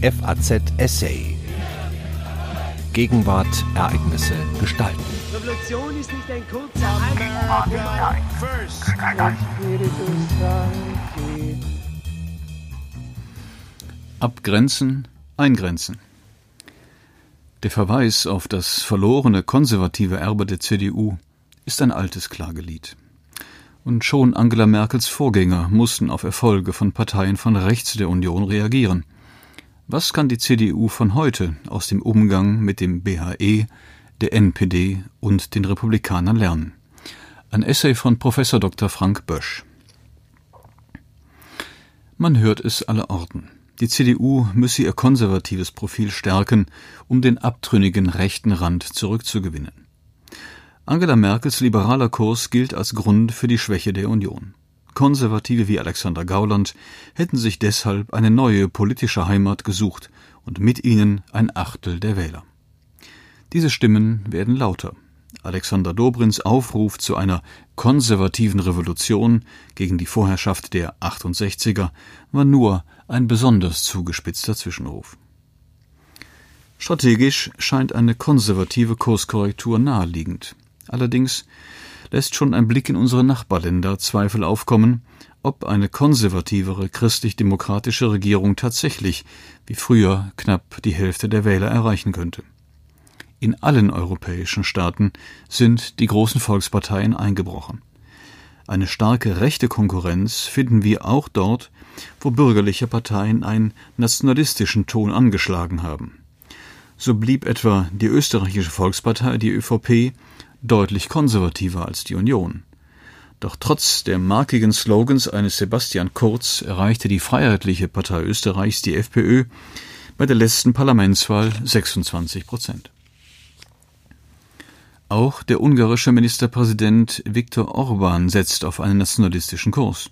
FAZ Essay. Gegenwart, Ereignisse, Gestalten. Revolution ist nicht ein kurzer Abgrenzen, eingrenzen. Der Verweis auf das verlorene konservative Erbe der CDU ist ein altes Klagelied. Und schon Angela Merkels Vorgänger mussten auf Erfolge von Parteien von rechts der Union reagieren. Was kann die CDU von heute aus dem Umgang mit dem BHE, der NPD und den Republikanern lernen? Ein Essay von Professor Dr. Frank Bösch. Man hört es aller Orten. Die CDU müsse ihr konservatives Profil stärken, um den abtrünnigen rechten Rand zurückzugewinnen. Angela Merkels liberaler Kurs gilt als Grund für die Schwäche der Union. Konservative wie Alexander Gauland hätten sich deshalb eine neue politische Heimat gesucht und mit ihnen ein Achtel der Wähler. Diese Stimmen werden lauter. Alexander Dobrins Aufruf zu einer konservativen Revolution gegen die Vorherrschaft der 68er war nur ein besonders zugespitzter Zwischenruf. Strategisch scheint eine konservative Kurskorrektur naheliegend. Allerdings lässt schon ein Blick in unsere Nachbarländer Zweifel aufkommen, ob eine konservativere christlich-demokratische Regierung tatsächlich wie früher knapp die Hälfte der Wähler erreichen könnte. In allen europäischen Staaten sind die großen Volksparteien eingebrochen. Eine starke rechte Konkurrenz finden wir auch dort, wo bürgerliche Parteien einen nationalistischen Ton angeschlagen haben. So blieb etwa die österreichische Volkspartei, die ÖVP, deutlich konservativer als die Union. Doch trotz der markigen Slogans eines Sebastian Kurz erreichte die Freiheitliche Partei Österreichs, die FPÖ, bei der letzten Parlamentswahl 26 Prozent. Auch der ungarische Ministerpräsident Viktor Orban setzt auf einen nationalistischen Kurs.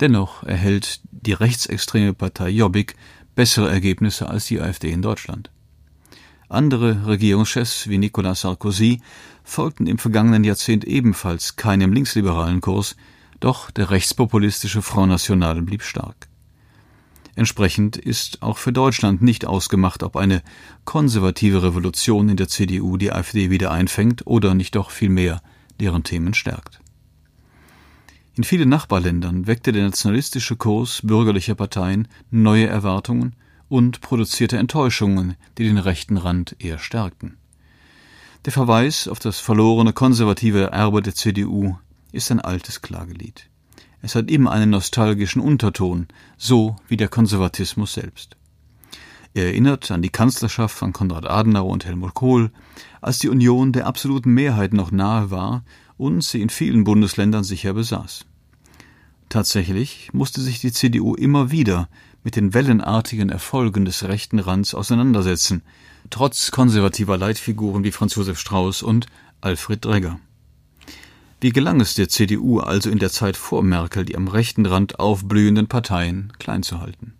Dennoch erhält die rechtsextreme Partei Jobbik bessere Ergebnisse als die AfD in Deutschland. Andere Regierungschefs wie Nicolas Sarkozy folgten im vergangenen Jahrzehnt ebenfalls keinem linksliberalen Kurs, doch der rechtspopulistische Front National blieb stark. Entsprechend ist auch für Deutschland nicht ausgemacht, ob eine konservative Revolution in der CDU die AfD wieder einfängt oder nicht doch vielmehr deren Themen stärkt. In vielen Nachbarländern weckte der nationalistische Kurs bürgerlicher Parteien neue Erwartungen und produzierte Enttäuschungen, die den rechten Rand eher stärkten. Der Verweis auf das verlorene konservative Erbe der CDU ist ein altes Klagelied. Es hat immer einen nostalgischen Unterton, so wie der Konservatismus selbst. Er erinnert an die Kanzlerschaft von Konrad Adenauer und Helmut Kohl, als die Union der absoluten Mehrheit noch nahe war und sie in vielen Bundesländern sicher besaß. Tatsächlich musste sich die CDU immer wieder mit den wellenartigen Erfolgen des rechten Rands auseinandersetzen, trotz konservativer Leitfiguren wie Franz Josef Strauß und Alfred Dregger. Wie gelang es der CDU also in der Zeit vor Merkel, die am rechten Rand aufblühenden Parteien klein zu halten?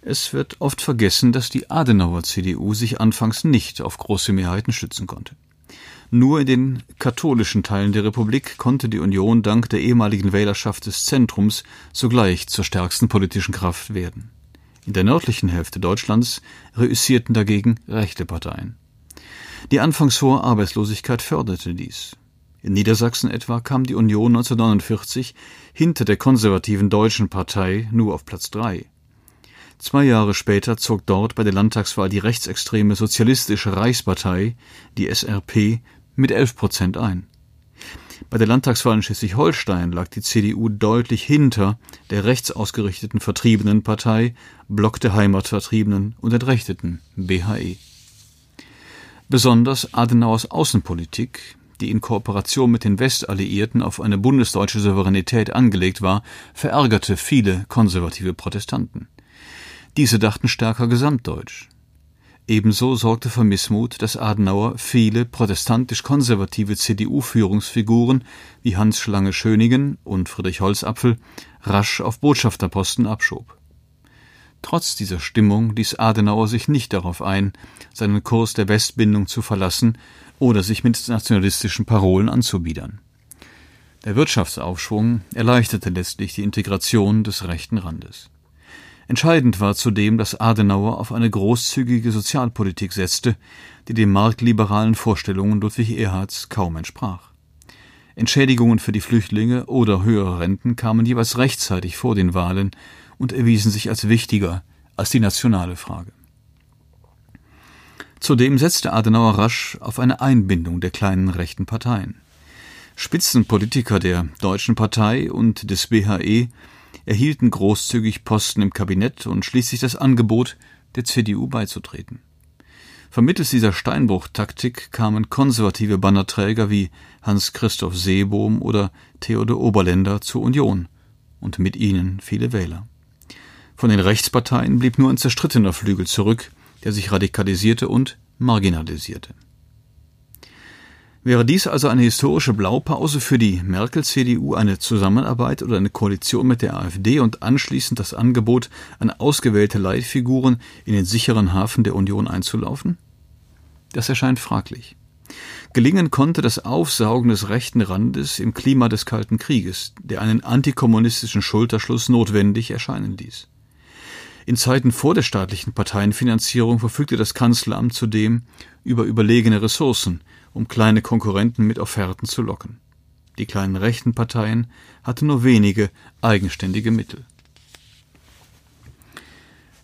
Es wird oft vergessen, dass die Adenauer CDU sich anfangs nicht auf große Mehrheiten schützen konnte. Nur in den katholischen Teilen der Republik konnte die Union dank der ehemaligen Wählerschaft des Zentrums sogleich zur stärksten politischen Kraft werden. In der nördlichen Hälfte Deutschlands reüssierten dagegen rechte Parteien. Die anfangs hohe Arbeitslosigkeit förderte dies. In Niedersachsen etwa kam die Union 1949 hinter der konservativen Deutschen Partei nur auf Platz drei. Zwei Jahre später zog dort bei der Landtagswahl die rechtsextreme Sozialistische Reichspartei, die SRP, mit 11 Prozent ein. Bei der Landtagswahl in Schleswig-Holstein lag die CDU deutlich hinter der rechtsausgerichteten Vertriebenenpartei, Block der Heimatvertriebenen und Entrechteten, BHE. Besonders Adenauers Außenpolitik, die in Kooperation mit den Westalliierten auf eine bundesdeutsche Souveränität angelegt war, verärgerte viele konservative Protestanten. Diese dachten stärker gesamtdeutsch. Ebenso sorgte für Missmut, dass Adenauer viele protestantisch-konservative CDU-Führungsfiguren wie Hans Schlange Schöningen und Friedrich Holzapfel rasch auf Botschafterposten abschob. Trotz dieser Stimmung ließ Adenauer sich nicht darauf ein, seinen Kurs der Westbindung zu verlassen oder sich mit nationalistischen Parolen anzubiedern. Der Wirtschaftsaufschwung erleichterte letztlich die Integration des rechten Randes. Entscheidend war zudem, dass Adenauer auf eine großzügige Sozialpolitik setzte, die den marktliberalen Vorstellungen Ludwig Erhards kaum entsprach. Entschädigungen für die Flüchtlinge oder höhere Renten kamen jeweils rechtzeitig vor den Wahlen und erwiesen sich als wichtiger als die nationale Frage. Zudem setzte Adenauer rasch auf eine Einbindung der kleinen rechten Parteien. Spitzenpolitiker der Deutschen Partei und des BHE erhielten großzügig Posten im Kabinett und schließlich das Angebot, der CDU beizutreten. Vermittels dieser Steinbruch-Taktik kamen konservative Bannerträger wie Hans-Christoph Seebohm oder Theodor Oberländer zur Union und mit ihnen viele Wähler. Von den Rechtsparteien blieb nur ein zerstrittener Flügel zurück, der sich radikalisierte und marginalisierte. Wäre dies also eine historische Blaupause für die Merkel-CDU, eine Zusammenarbeit oder eine Koalition mit der AfD und anschließend das Angebot an ausgewählte Leitfiguren in den sicheren Hafen der Union einzulaufen? Das erscheint fraglich. Gelingen konnte das Aufsaugen des rechten Randes im Klima des Kalten Krieges, der einen antikommunistischen Schulterschluss notwendig erscheinen ließ. In Zeiten vor der staatlichen Parteienfinanzierung verfügte das Kanzleramt zudem über überlegene Ressourcen, um kleine Konkurrenten mit Offerten zu locken. Die kleinen rechten Parteien hatten nur wenige eigenständige Mittel.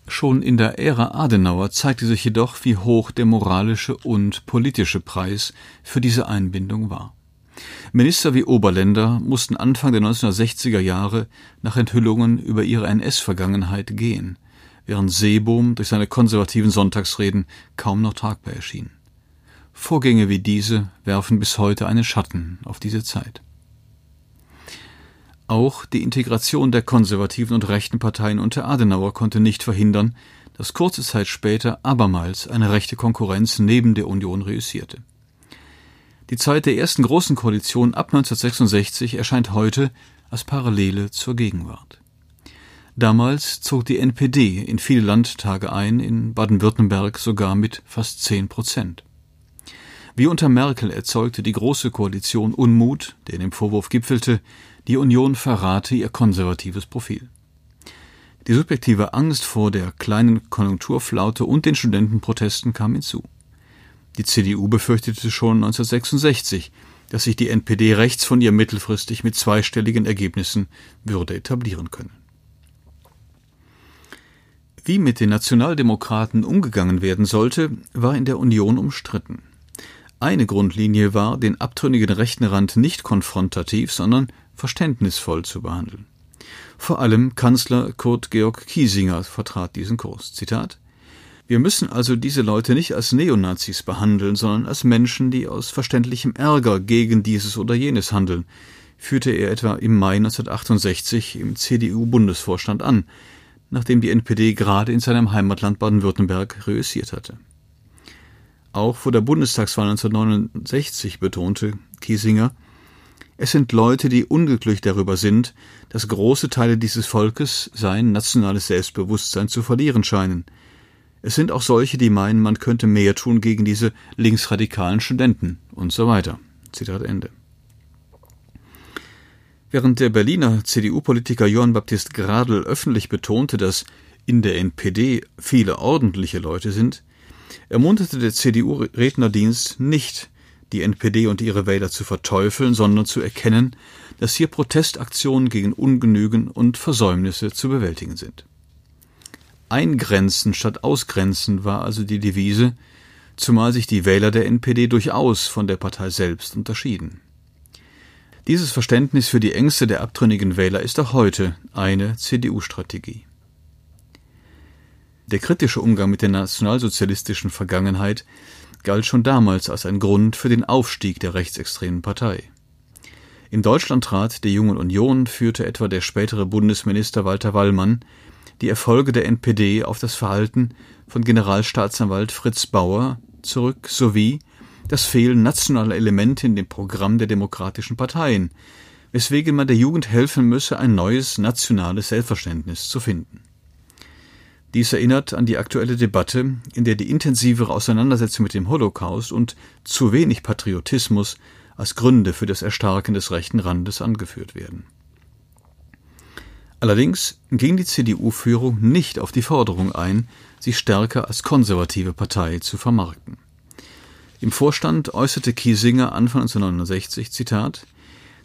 Schon in der Ära Adenauer zeigte sich jedoch, wie hoch der moralische und politische Preis für diese Einbindung war. Minister wie Oberländer mussten Anfang der 1960er Jahre nach Enthüllungen über ihre NS-Vergangenheit gehen, während Seebohm durch seine konservativen Sonntagsreden kaum noch tragbar erschien. Vorgänge wie diese werfen bis heute einen Schatten auf diese Zeit. Auch die Integration der konservativen und rechten Parteien unter Adenauer konnte nicht verhindern, dass kurze Zeit später abermals eine rechte Konkurrenz neben der Union reüssierte. Die Zeit der ersten großen Koalition ab 1966 erscheint heute als Parallele zur Gegenwart. Damals zog die NPD in viele Landtage ein, in Baden-Württemberg sogar mit fast zehn Prozent. Wie unter Merkel erzeugte die Große Koalition Unmut, der in dem Vorwurf gipfelte, die Union verrate ihr konservatives Profil. Die subjektive Angst vor der kleinen Konjunkturflaute und den Studentenprotesten kam hinzu. Die CDU befürchtete schon 1966, dass sich die NPD rechts von ihr mittelfristig mit zweistelligen Ergebnissen würde etablieren können. Wie mit den Nationaldemokraten umgegangen werden sollte, war in der Union umstritten. Eine Grundlinie war, den abtrünnigen rechten Rand nicht konfrontativ, sondern verständnisvoll zu behandeln. Vor allem Kanzler Kurt Georg Kiesinger vertrat diesen Kurs. Zitat Wir müssen also diese Leute nicht als Neonazis behandeln, sondern als Menschen, die aus verständlichem Ärger gegen dieses oder jenes handeln, führte er etwa im Mai 1968 im CDU-Bundesvorstand an, nachdem die NPD gerade in seinem Heimatland Baden-Württemberg reüssiert hatte. Auch vor der Bundestagswahl 1969 betonte Kiesinger, es sind Leute, die unglücklich darüber sind, dass große Teile dieses Volkes sein nationales Selbstbewusstsein zu verlieren scheinen. Es sind auch solche, die meinen, man könnte mehr tun gegen diese linksradikalen Studenten und so weiter. Zitat Ende. Während der Berliner CDU-Politiker Johann Baptist Gradl öffentlich betonte, dass in der NPD viele ordentliche Leute sind, ermunterte der CDU-Rednerdienst nicht, die NPD und ihre Wähler zu verteufeln, sondern zu erkennen, dass hier Protestaktionen gegen Ungenügen und Versäumnisse zu bewältigen sind. Eingrenzen statt Ausgrenzen war also die Devise, zumal sich die Wähler der NPD durchaus von der Partei selbst unterschieden. Dieses Verständnis für die Ängste der abtrünnigen Wähler ist auch heute eine CDU-Strategie. Der kritische Umgang mit der nationalsozialistischen Vergangenheit galt schon damals als ein Grund für den Aufstieg der rechtsextremen Partei. Im Deutschlandrat der Jungen Union führte etwa der spätere Bundesminister Walter Wallmann die Erfolge der NPD auf das Verhalten von Generalstaatsanwalt Fritz Bauer zurück sowie das Fehlen nationaler Elemente in dem Programm der demokratischen Parteien, weswegen man der Jugend helfen müsse, ein neues nationales Selbstverständnis zu finden. Dies erinnert an die aktuelle Debatte, in der die intensivere Auseinandersetzung mit dem Holocaust und zu wenig Patriotismus als Gründe für das Erstarken des rechten Randes angeführt werden. Allerdings ging die CDU-Führung nicht auf die Forderung ein, sich stärker als konservative Partei zu vermarkten. Im Vorstand äußerte Kiesinger Anfang 1969, Zitat,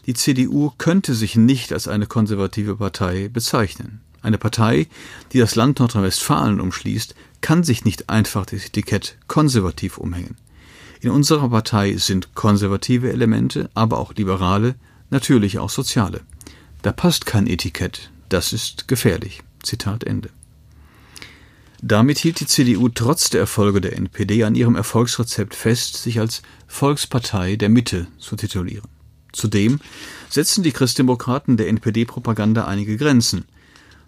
die CDU könnte sich nicht als eine konservative Partei bezeichnen. Eine Partei, die das Land Nordrhein-Westfalen umschließt, kann sich nicht einfach das Etikett konservativ umhängen. In unserer Partei sind konservative Elemente, aber auch liberale, natürlich auch soziale. Da passt kein Etikett, das ist gefährlich. Zitat Ende. Damit hielt die CDU trotz der Erfolge der NPD an ihrem Erfolgsrezept fest, sich als Volkspartei der Mitte zu titulieren. Zudem setzten die Christdemokraten der NPD-Propaganda einige Grenzen.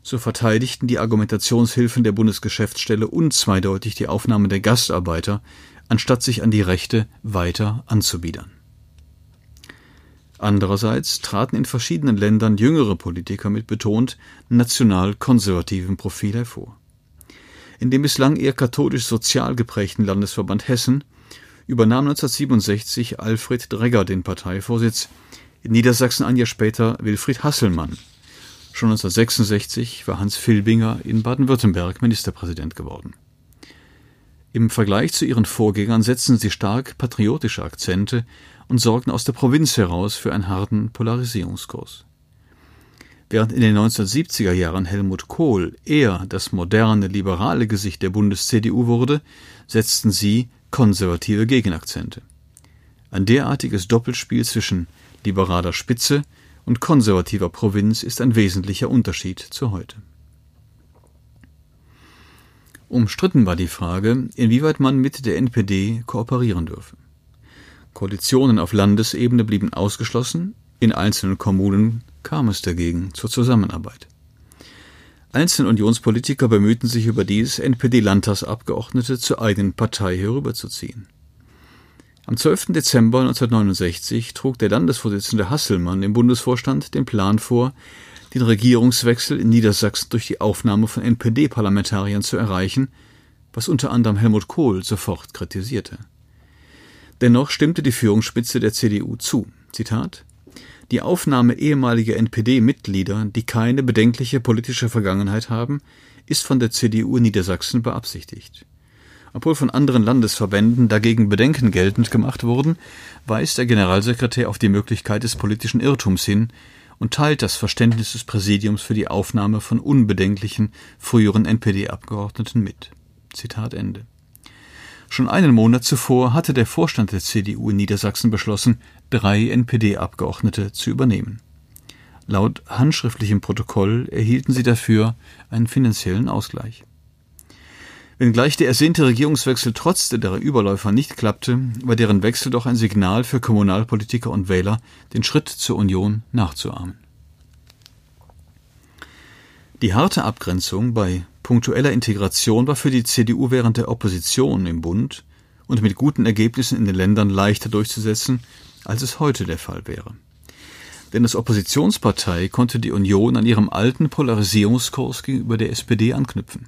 So verteidigten die Argumentationshilfen der Bundesgeschäftsstelle unzweideutig die Aufnahme der Gastarbeiter, anstatt sich an die Rechte weiter anzubiedern. Andererseits traten in verschiedenen Ländern jüngere Politiker mit betont national-konservativem Profil hervor. In dem bislang eher katholisch-sozial geprägten Landesverband Hessen übernahm 1967 Alfred Dregger den Parteivorsitz, in Niedersachsen ein Jahr später Wilfried Hasselmann. Schon 1966 war Hans Filbinger in Baden-Württemberg Ministerpräsident geworden. Im Vergleich zu ihren Vorgängern setzten sie stark patriotische Akzente und sorgten aus der Provinz heraus für einen harten Polarisierungskurs. Während in den 1970er Jahren Helmut Kohl eher das moderne, liberale Gesicht der Bundes-CDU wurde, setzten sie konservative Gegenakzente. Ein derartiges Doppelspiel zwischen liberaler Spitze und konservativer Provinz ist ein wesentlicher Unterschied zu heute. Umstritten war die Frage, inwieweit man mit der NPD kooperieren dürfe. Koalitionen auf Landesebene blieben ausgeschlossen, in einzelnen Kommunen kam es dagegen zur Zusammenarbeit. Einzelne Unionspolitiker bemühten sich überdies, NPD-Landtagsabgeordnete zur eigenen Partei herüberzuziehen. Am 12. Dezember 1969 trug der Landesvorsitzende Hasselmann im Bundesvorstand den Plan vor, den Regierungswechsel in Niedersachsen durch die Aufnahme von NPD-Parlamentariern zu erreichen, was unter anderem Helmut Kohl sofort kritisierte. Dennoch stimmte die Führungsspitze der CDU zu. Zitat Die Aufnahme ehemaliger NPD-Mitglieder, die keine bedenkliche politische Vergangenheit haben, ist von der CDU in Niedersachsen beabsichtigt. Obwohl von anderen Landesverbänden dagegen Bedenken geltend gemacht wurden, weist der Generalsekretär auf die Möglichkeit des politischen Irrtums hin und teilt das Verständnis des Präsidiums für die Aufnahme von unbedenklichen früheren NPD-Abgeordneten mit. Zitat Ende. Schon einen Monat zuvor hatte der Vorstand der CDU in Niedersachsen beschlossen, drei NPD-Abgeordnete zu übernehmen. Laut handschriftlichem Protokoll erhielten sie dafür einen finanziellen Ausgleich. Wenngleich der ersehnte Regierungswechsel trotz der Überläufer nicht klappte, war deren Wechsel doch ein Signal für Kommunalpolitiker und Wähler, den Schritt zur Union nachzuahmen. Die harte Abgrenzung bei punktueller Integration war für die CDU während der Opposition im Bund und mit guten Ergebnissen in den Ländern leichter durchzusetzen, als es heute der Fall wäre. Denn als Oppositionspartei konnte die Union an ihrem alten Polarisierungskurs gegenüber der SPD anknüpfen.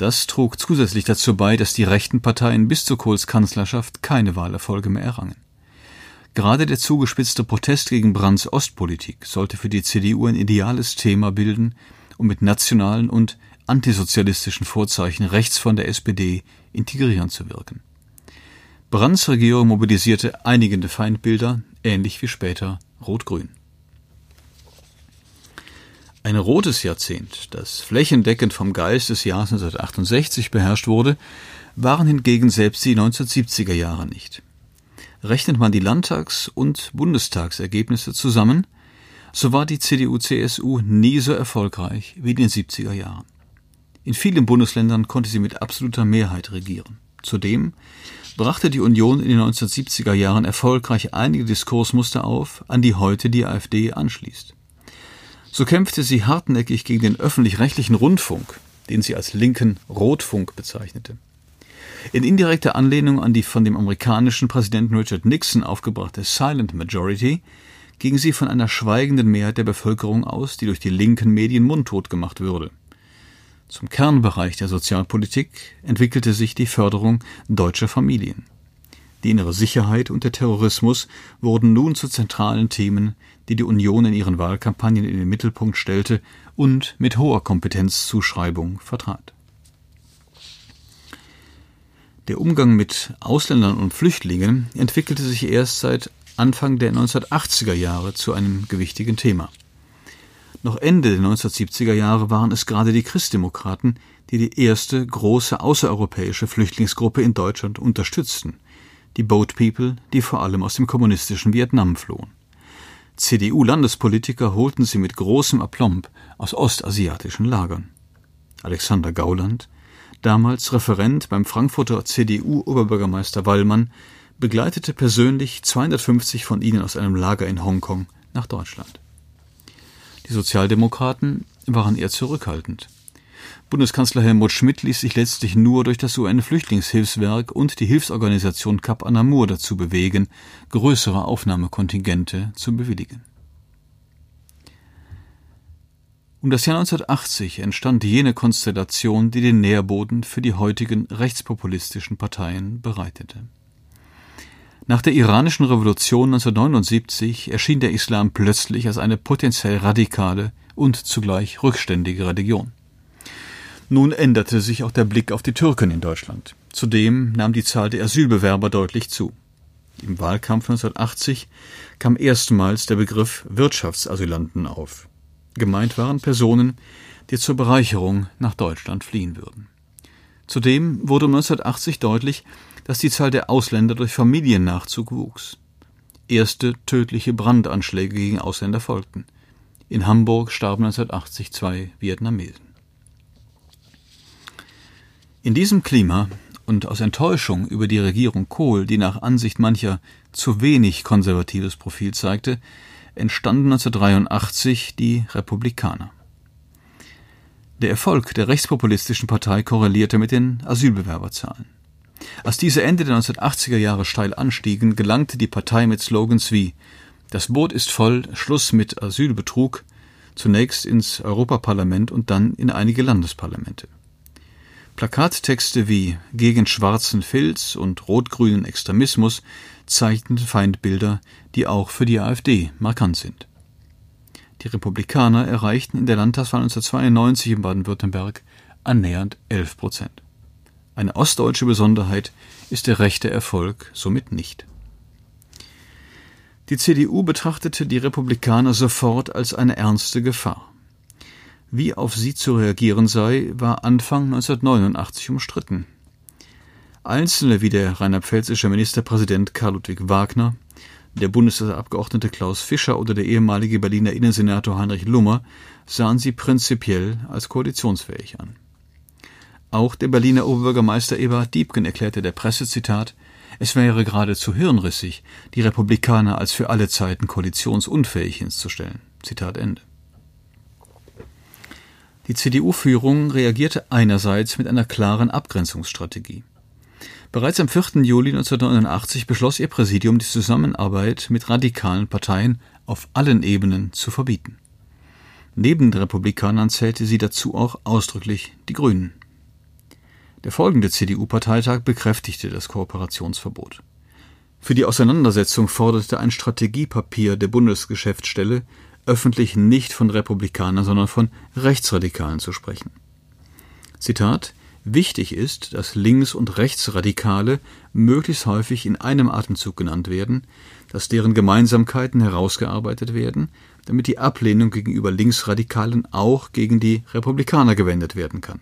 Das trug zusätzlich dazu bei, dass die rechten Parteien bis zu Kohls Kanzlerschaft keine Wahlerfolge mehr errangen. Gerade der zugespitzte Protest gegen Brandts Ostpolitik sollte für die CDU ein ideales Thema bilden, um mit nationalen und antisozialistischen Vorzeichen rechts von der SPD integrieren zu wirken. Brandts Regierung mobilisierte einigende Feindbilder, ähnlich wie später Rot-Grün. Ein rotes Jahrzehnt, das flächendeckend vom Geist des Jahres 1968 beherrscht wurde, waren hingegen selbst die 1970er Jahre nicht. Rechnet man die Landtags- und Bundestagsergebnisse zusammen, so war die CDU-CSU nie so erfolgreich wie in den 70er Jahren. In vielen Bundesländern konnte sie mit absoluter Mehrheit regieren. Zudem brachte die Union in den 1970er Jahren erfolgreich einige Diskursmuster auf, an die heute die AfD anschließt. So kämpfte sie hartnäckig gegen den öffentlich-rechtlichen Rundfunk, den sie als linken Rotfunk bezeichnete. In indirekter Anlehnung an die von dem amerikanischen Präsidenten Richard Nixon aufgebrachte Silent Majority ging sie von einer schweigenden Mehrheit der Bevölkerung aus, die durch die linken Medien mundtot gemacht würde. Zum Kernbereich der Sozialpolitik entwickelte sich die Förderung deutscher Familien. Die innere Sicherheit und der Terrorismus wurden nun zu zentralen Themen, die die Union in ihren Wahlkampagnen in den Mittelpunkt stellte und mit hoher Kompetenzzuschreibung vertrat. Der Umgang mit Ausländern und Flüchtlingen entwickelte sich erst seit Anfang der 1980er Jahre zu einem gewichtigen Thema. Noch Ende der 1970er Jahre waren es gerade die Christdemokraten, die die erste große außereuropäische Flüchtlingsgruppe in Deutschland unterstützten, die Boat People, die vor allem aus dem kommunistischen Vietnam flohen. CDU-Landespolitiker holten sie mit großem Aplomb aus ostasiatischen Lagern. Alexander Gauland, damals Referent beim Frankfurter CDU-Oberbürgermeister Wallmann, begleitete persönlich 250 von ihnen aus einem Lager in Hongkong nach Deutschland. Die Sozialdemokraten waren eher zurückhaltend. Bundeskanzler Helmut Schmidt ließ sich letztlich nur durch das UN-Flüchtlingshilfswerk und die Hilfsorganisation Cap Anamur dazu bewegen, größere Aufnahmekontingente zu bewilligen. Um das Jahr 1980 entstand jene Konstellation, die den Nährboden für die heutigen rechtspopulistischen Parteien bereitete. Nach der iranischen Revolution 1979 erschien der Islam plötzlich als eine potenziell radikale und zugleich rückständige Religion. Nun änderte sich auch der Blick auf die Türken in Deutschland. Zudem nahm die Zahl der Asylbewerber deutlich zu. Im Wahlkampf 1980 kam erstmals der Begriff Wirtschaftsasylanten auf. Gemeint waren Personen, die zur Bereicherung nach Deutschland fliehen würden. Zudem wurde um 1980 deutlich, dass die Zahl der Ausländer durch Familiennachzug wuchs. Erste tödliche Brandanschläge gegen Ausländer folgten. In Hamburg starben 1980 zwei Vietnamesen. In diesem Klima und aus Enttäuschung über die Regierung Kohl, die nach Ansicht mancher zu wenig konservatives Profil zeigte, entstanden 1983 die Republikaner. Der Erfolg der rechtspopulistischen Partei korrelierte mit den Asylbewerberzahlen. Als diese Ende der 1980er Jahre steil anstiegen, gelangte die Partei mit Slogans wie Das Boot ist voll, Schluss mit Asylbetrug zunächst ins Europaparlament und dann in einige Landesparlamente. Plakattexte wie gegen schwarzen Filz und rot-grünen Extremismus zeichneten Feindbilder, die auch für die AfD markant sind. Die Republikaner erreichten in der Landtagswahl 1992 in Baden-Württemberg annähernd 11 Prozent. Eine ostdeutsche Besonderheit ist der rechte Erfolg somit nicht. Die CDU betrachtete die Republikaner sofort als eine ernste Gefahr. Wie auf sie zu reagieren sei, war Anfang 1989 umstritten. Einzelne wie der rheinland-pfälzische Ministerpräsident Karl Ludwig Wagner, der Bundestagsabgeordnete Klaus Fischer oder der ehemalige Berliner Innensenator Heinrich Lummer sahen sie prinzipiell als koalitionsfähig an. Auch der Berliner Oberbürgermeister Eberhard Diebken erklärte der Presse, Zitat, es wäre geradezu hirnrissig, die Republikaner als für alle Zeiten koalitionsunfähig hinzustellen. Zitat Ende. Die CDU-Führung reagierte einerseits mit einer klaren Abgrenzungsstrategie. Bereits am 4. Juli 1989 beschloss ihr Präsidium, die Zusammenarbeit mit radikalen Parteien auf allen Ebenen zu verbieten. Neben den Republikanern zählte sie dazu auch ausdrücklich die Grünen. Der folgende CDU-Parteitag bekräftigte das Kooperationsverbot. Für die Auseinandersetzung forderte ein Strategiepapier der Bundesgeschäftsstelle öffentlich nicht von Republikanern, sondern von Rechtsradikalen zu sprechen. Zitat Wichtig ist, dass Links- und Rechtsradikale möglichst häufig in einem Atemzug genannt werden, dass deren Gemeinsamkeiten herausgearbeitet werden, damit die Ablehnung gegenüber Linksradikalen auch gegen die Republikaner gewendet werden kann.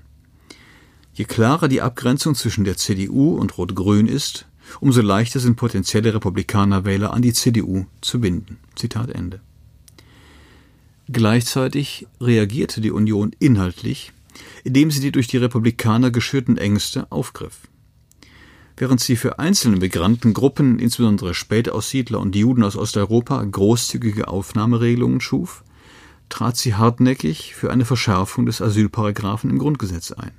Je klarer die Abgrenzung zwischen der CDU und Rot-Grün ist, umso leichter sind potenzielle Republikanerwähler an die CDU zu binden. Zitat Ende. Gleichzeitig reagierte die Union inhaltlich, indem sie die durch die Republikaner geschürten Ängste aufgriff. Während sie für einzelne Migrantengruppen, insbesondere Spätaussiedler und Juden aus Osteuropa, großzügige Aufnahmeregelungen schuf, trat sie hartnäckig für eine Verschärfung des Asylparagraphen im Grundgesetz ein.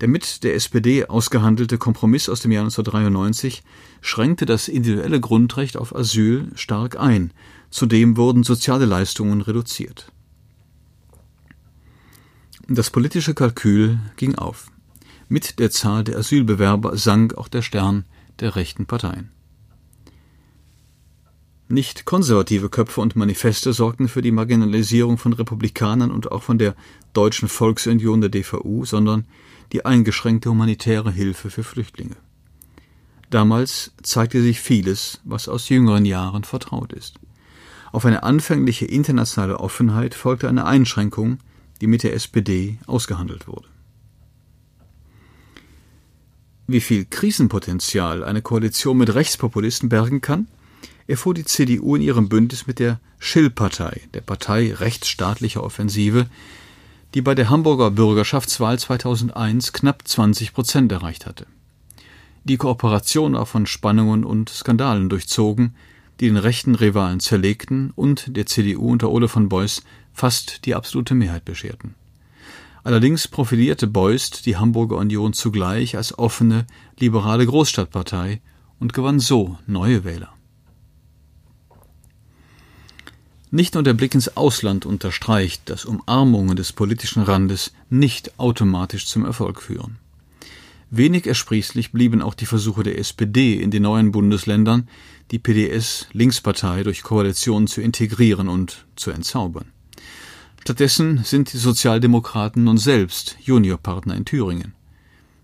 Der mit der SPD ausgehandelte Kompromiss aus dem Jahr 1993 schränkte das individuelle Grundrecht auf Asyl stark ein Zudem wurden soziale Leistungen reduziert. Das politische Kalkül ging auf. Mit der Zahl der Asylbewerber sank auch der Stern der rechten Parteien. Nicht konservative Köpfe und Manifeste sorgten für die Marginalisierung von Republikanern und auch von der Deutschen Volksunion der DVU, sondern die eingeschränkte humanitäre Hilfe für Flüchtlinge. Damals zeigte sich vieles, was aus jüngeren Jahren vertraut ist. Auf eine anfängliche internationale Offenheit folgte eine Einschränkung, die mit der SPD ausgehandelt wurde. Wie viel Krisenpotenzial eine Koalition mit Rechtspopulisten bergen kann, erfuhr die CDU in ihrem Bündnis mit der Schill-Partei, der Partei rechtsstaatlicher Offensive, die bei der Hamburger Bürgerschaftswahl 2001 knapp 20 Prozent erreicht hatte. Die Kooperation war von Spannungen und Skandalen durchzogen, die den rechten Rivalen zerlegten und der CDU unter Ole von Beuys fast die absolute Mehrheit bescherten. Allerdings profilierte Beust die Hamburger Union zugleich als offene, liberale Großstadtpartei und gewann so neue Wähler. Nicht nur der Blick ins Ausland unterstreicht, dass Umarmungen des politischen Randes nicht automatisch zum Erfolg führen. Wenig ersprießlich blieben auch die Versuche der SPD in den neuen Bundesländern, die PDS-Linkspartei durch Koalitionen zu integrieren und zu entzaubern. Stattdessen sind die Sozialdemokraten nun selbst Juniorpartner in Thüringen.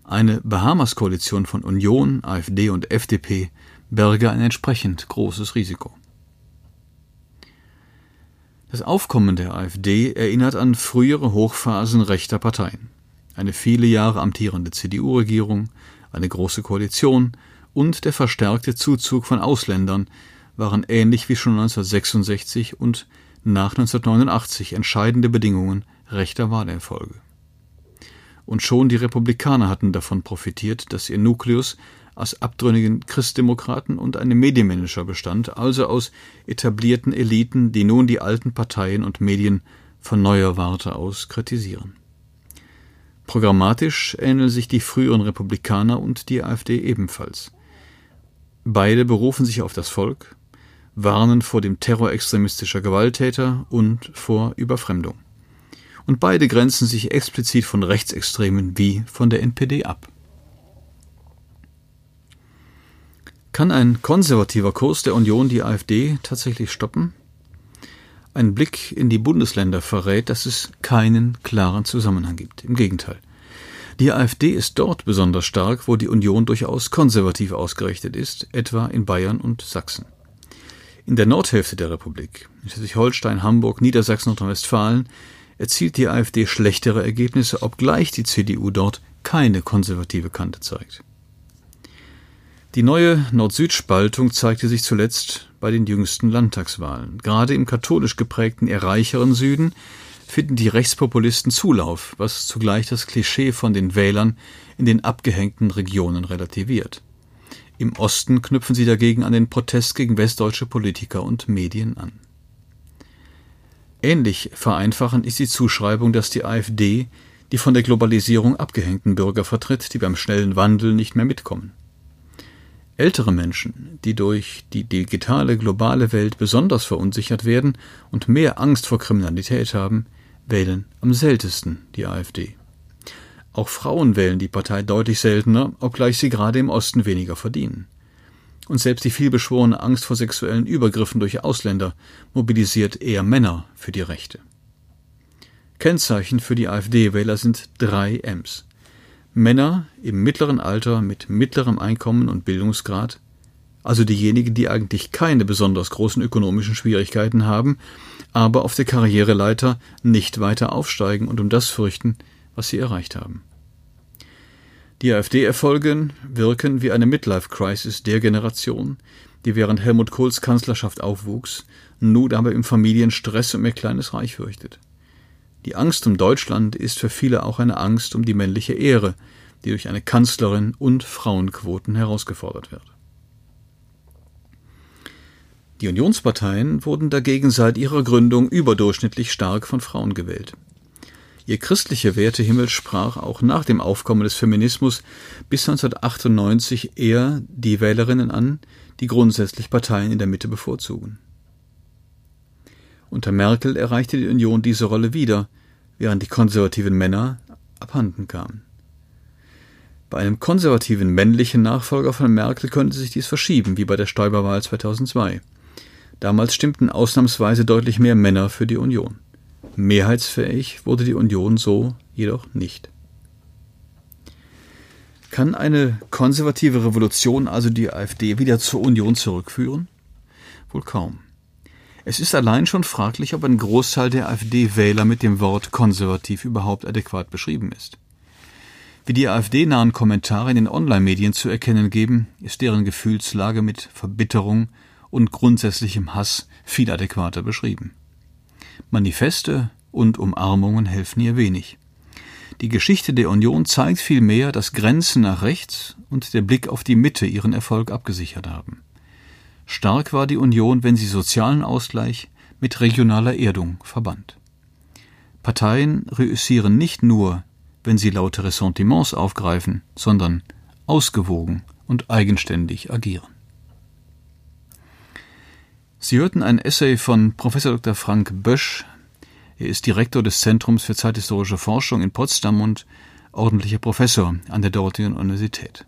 Eine Bahamas-Koalition von Union, AfD und FDP berge ein entsprechend großes Risiko. Das Aufkommen der AfD erinnert an frühere Hochphasen rechter Parteien. Eine viele Jahre amtierende CDU-Regierung, eine große Koalition und der verstärkte Zuzug von Ausländern waren ähnlich wie schon 1966 und nach 1989 entscheidende Bedingungen rechter Wahlerfolge. Und schon die Republikaner hatten davon profitiert, dass ihr Nukleus aus abtrünnigen Christdemokraten und einem Medienmanager bestand, also aus etablierten Eliten, die nun die alten Parteien und Medien von neuer Warte aus kritisieren. Programmatisch ähneln sich die früheren Republikaner und die AfD ebenfalls. Beide berufen sich auf das Volk, warnen vor dem Terror extremistischer Gewalttäter und vor Überfremdung. Und beide grenzen sich explizit von Rechtsextremen wie von der NPD ab. Kann ein konservativer Kurs der Union die AfD tatsächlich stoppen? Ein Blick in die Bundesländer verrät, dass es keinen klaren Zusammenhang gibt. Im Gegenteil. Die AfD ist dort besonders stark, wo die Union durchaus konservativ ausgerichtet ist, etwa in Bayern und Sachsen. In der Nordhälfte der Republik, Schleswig-Holstein, Hamburg, Niedersachsen und Nordrhein-Westfalen, erzielt die AfD schlechtere Ergebnisse, obgleich die CDU dort keine konservative Kante zeigt. Die neue Nord-Süd-Spaltung zeigte sich zuletzt bei den jüngsten Landtagswahlen. Gerade im katholisch geprägten, eher reicheren Süden finden die Rechtspopulisten Zulauf, was zugleich das Klischee von den Wählern in den abgehängten Regionen relativiert. Im Osten knüpfen sie dagegen an den Protest gegen westdeutsche Politiker und Medien an. Ähnlich vereinfachend ist die Zuschreibung, dass die AfD die von der Globalisierung abgehängten Bürger vertritt, die beim schnellen Wandel nicht mehr mitkommen. Ältere Menschen, die durch die digitale globale Welt besonders verunsichert werden und mehr Angst vor Kriminalität haben, wählen am seltensten die AfD. Auch Frauen wählen die Partei deutlich seltener, obgleich sie gerade im Osten weniger verdienen. Und selbst die vielbeschworene Angst vor sexuellen Übergriffen durch Ausländer mobilisiert eher Männer für die Rechte. Kennzeichen für die AfD-Wähler sind drei Ms. Männer im mittleren Alter mit mittlerem Einkommen und Bildungsgrad, also diejenigen, die eigentlich keine besonders großen ökonomischen Schwierigkeiten haben, aber auf der Karriereleiter nicht weiter aufsteigen und um das fürchten, was sie erreicht haben. Die AfD-Erfolge wirken wie eine Midlife-Crisis der Generation, die während Helmut Kohls Kanzlerschaft aufwuchs, nun aber im Familienstress um ihr kleines Reich fürchtet. Die Angst um Deutschland ist für viele auch eine Angst um die männliche Ehre, die durch eine Kanzlerin und Frauenquoten herausgefordert wird. Die Unionsparteien wurden dagegen seit ihrer Gründung überdurchschnittlich stark von Frauen gewählt. Ihr christlicher Wertehimmel sprach auch nach dem Aufkommen des Feminismus bis 1998 eher die Wählerinnen an, die grundsätzlich Parteien in der Mitte bevorzugen. Unter Merkel erreichte die Union diese Rolle wieder, während die konservativen Männer abhanden kamen. Bei einem konservativen männlichen Nachfolger von Merkel könnte sich dies verschieben, wie bei der Stoiberwahl 2002. Damals stimmten ausnahmsweise deutlich mehr Männer für die Union. Mehrheitsfähig wurde die Union so jedoch nicht. Kann eine konservative Revolution also die AfD wieder zur Union zurückführen? Wohl kaum. Es ist allein schon fraglich, ob ein Großteil der AfD-Wähler mit dem Wort konservativ überhaupt adäquat beschrieben ist. Wie die AfD-nahen Kommentare in den Online-Medien zu erkennen geben, ist deren Gefühlslage mit Verbitterung und grundsätzlichem Hass viel adäquater beschrieben. Manifeste und Umarmungen helfen ihr wenig. Die Geschichte der Union zeigt vielmehr, dass Grenzen nach rechts und der Blick auf die Mitte ihren Erfolg abgesichert haben. Stark war die Union, wenn sie sozialen Ausgleich mit regionaler Erdung verband. Parteien reüssieren nicht nur, wenn sie laute Ressentiments aufgreifen, sondern ausgewogen und eigenständig agieren. Sie hörten ein Essay von Prof. Dr. Frank Bösch. Er ist Direktor des Zentrums für zeithistorische Forschung in Potsdam und ordentlicher Professor an der dortigen Universität.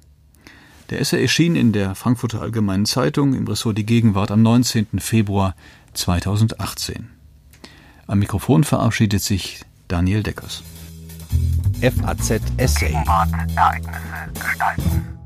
Der Essay erschien in der Frankfurter Allgemeinen Zeitung im Ressort Die Gegenwart am 19. Februar 2018. Am Mikrofon verabschiedet sich Daniel Deckers. FAZ Essay. Gegenwart, Ereignisse gestalten.